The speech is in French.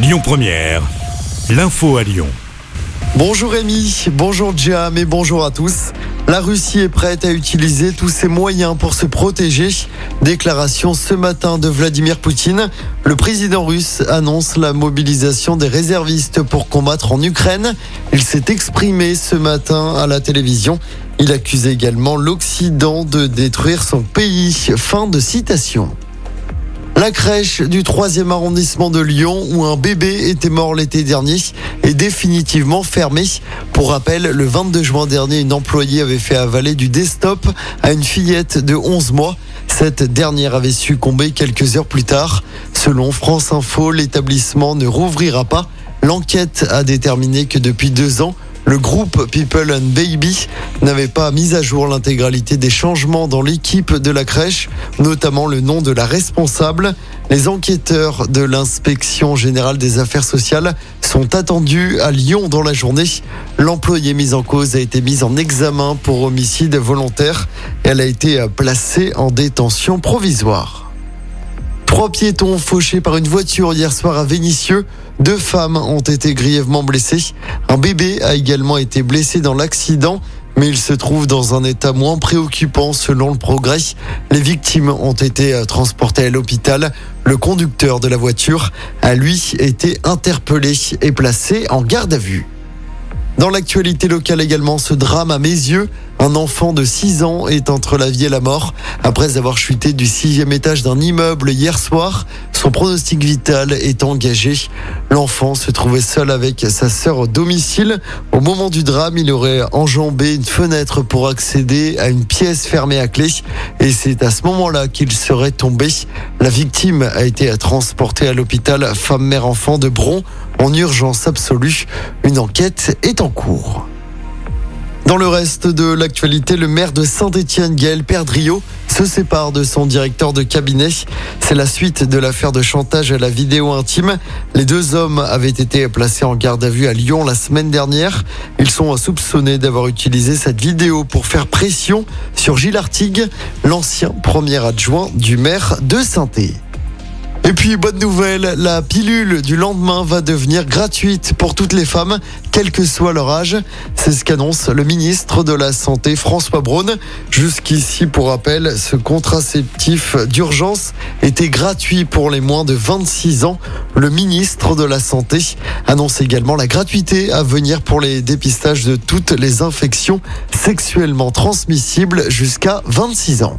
Lyon Première, l'info à Lyon. Bonjour Rémi, bonjour Jam et bonjour à tous. La Russie est prête à utiliser tous ses moyens pour se protéger. Déclaration ce matin de Vladimir Poutine. Le président russe annonce la mobilisation des réservistes pour combattre en Ukraine. Il s'est exprimé ce matin à la télévision. Il accuse également l'Occident de détruire son pays. Fin de citation. La crèche du 3e arrondissement de Lyon, où un bébé était mort l'été dernier, est définitivement fermée. Pour rappel, le 22 juin dernier, une employée avait fait avaler du desktop à une fillette de 11 mois. Cette dernière avait succombé quelques heures plus tard. Selon France Info, l'établissement ne rouvrira pas. L'enquête a déterminé que depuis deux ans, le groupe People and Baby n'avait pas mis à jour l'intégralité des changements dans l'équipe de la crèche, notamment le nom de la responsable. Les enquêteurs de l'inspection générale des affaires sociales sont attendus à Lyon dans la journée. L'employée mise en cause a été mise en examen pour homicide volontaire. Elle a été placée en détention provisoire. Trois piétons fauchés par une voiture hier soir à Vénissieux. Deux femmes ont été grièvement blessées. Un bébé a également été blessé dans l'accident, mais il se trouve dans un état moins préoccupant selon le progrès. Les victimes ont été transportées à l'hôpital. Le conducteur de la voiture a lui été interpellé et placé en garde à vue. Dans l'actualité locale également, ce drame à mes yeux, un enfant de 6 ans est entre la vie et la mort. Après avoir chuté du sixième étage d'un immeuble hier soir, son pronostic vital est engagé. L'enfant se trouvait seul avec sa sœur au domicile. Au moment du drame, il aurait enjambé une fenêtre pour accéder à une pièce fermée à clé. Et c'est à ce moment-là qu'il serait tombé. La victime a été transportée à l'hôpital femme-mère-enfant de Bron en urgence absolue. Une enquête est en cours. Dans le reste de l'actualité, le maire de Saint-Étienne, Gaël Perdriau, se sépare de son directeur de cabinet. C'est la suite de l'affaire de chantage à la vidéo intime. Les deux hommes avaient été placés en garde à vue à Lyon la semaine dernière. Ils sont soupçonnés d'avoir utilisé cette vidéo pour faire pression sur Gilles Artigue, l'ancien premier adjoint du maire de saint et puis, bonne nouvelle, la pilule du lendemain va devenir gratuite pour toutes les femmes, quel que soit leur âge. C'est ce qu'annonce le ministre de la Santé, François Braun. Jusqu'ici, pour rappel, ce contraceptif d'urgence était gratuit pour les moins de 26 ans. Le ministre de la Santé annonce également la gratuité à venir pour les dépistages de toutes les infections sexuellement transmissibles jusqu'à 26 ans.